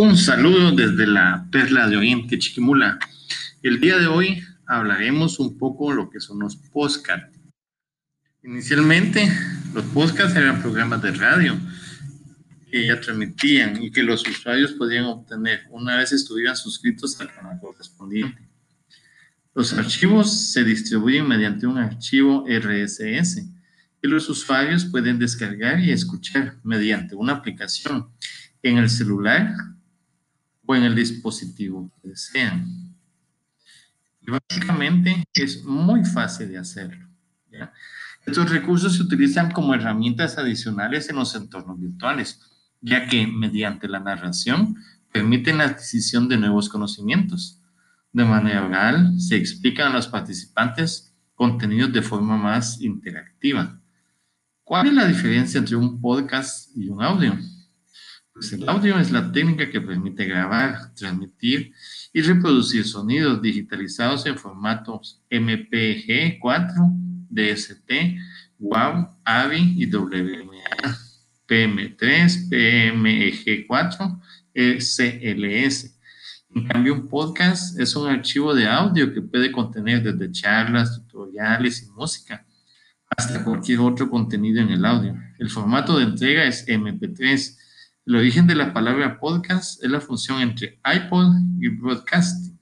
Un saludo desde la Perla de Oriente, Chiquimula. El día de hoy hablaremos un poco lo que son los podcasts. Inicialmente, los podcasts eran programas de radio que ya transmitían y que los usuarios podían obtener una vez estuvieran suscritos al canal correspondiente. Los archivos se distribuyen mediante un archivo RSS que los usuarios pueden descargar y escuchar mediante una aplicación en el celular o en el dispositivo que desean. Y básicamente es muy fácil de hacerlo. Estos recursos se utilizan como herramientas adicionales en los entornos virtuales, ya que mediante la narración permiten la adquisición de nuevos conocimientos. De manera oral, se explican a los participantes contenidos de forma más interactiva. ¿Cuál es la diferencia entre un podcast y un audio? Pues el audio es la técnica que permite grabar, transmitir y reproducir sonidos digitalizados en formatos MPG4, DST, WAV, AVI y WMA, PM3, PMG4, CLS. En cambio, un podcast es un archivo de audio que puede contener desde charlas, tutoriales y música hasta cualquier otro contenido en el audio. El formato de entrega es MP3 el origen de la palabra podcast es la función entre iPod y broadcasting.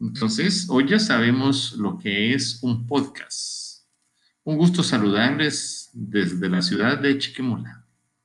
Entonces, hoy ya sabemos lo que es un podcast. Un gusto saludarles desde la ciudad de Chiquimula.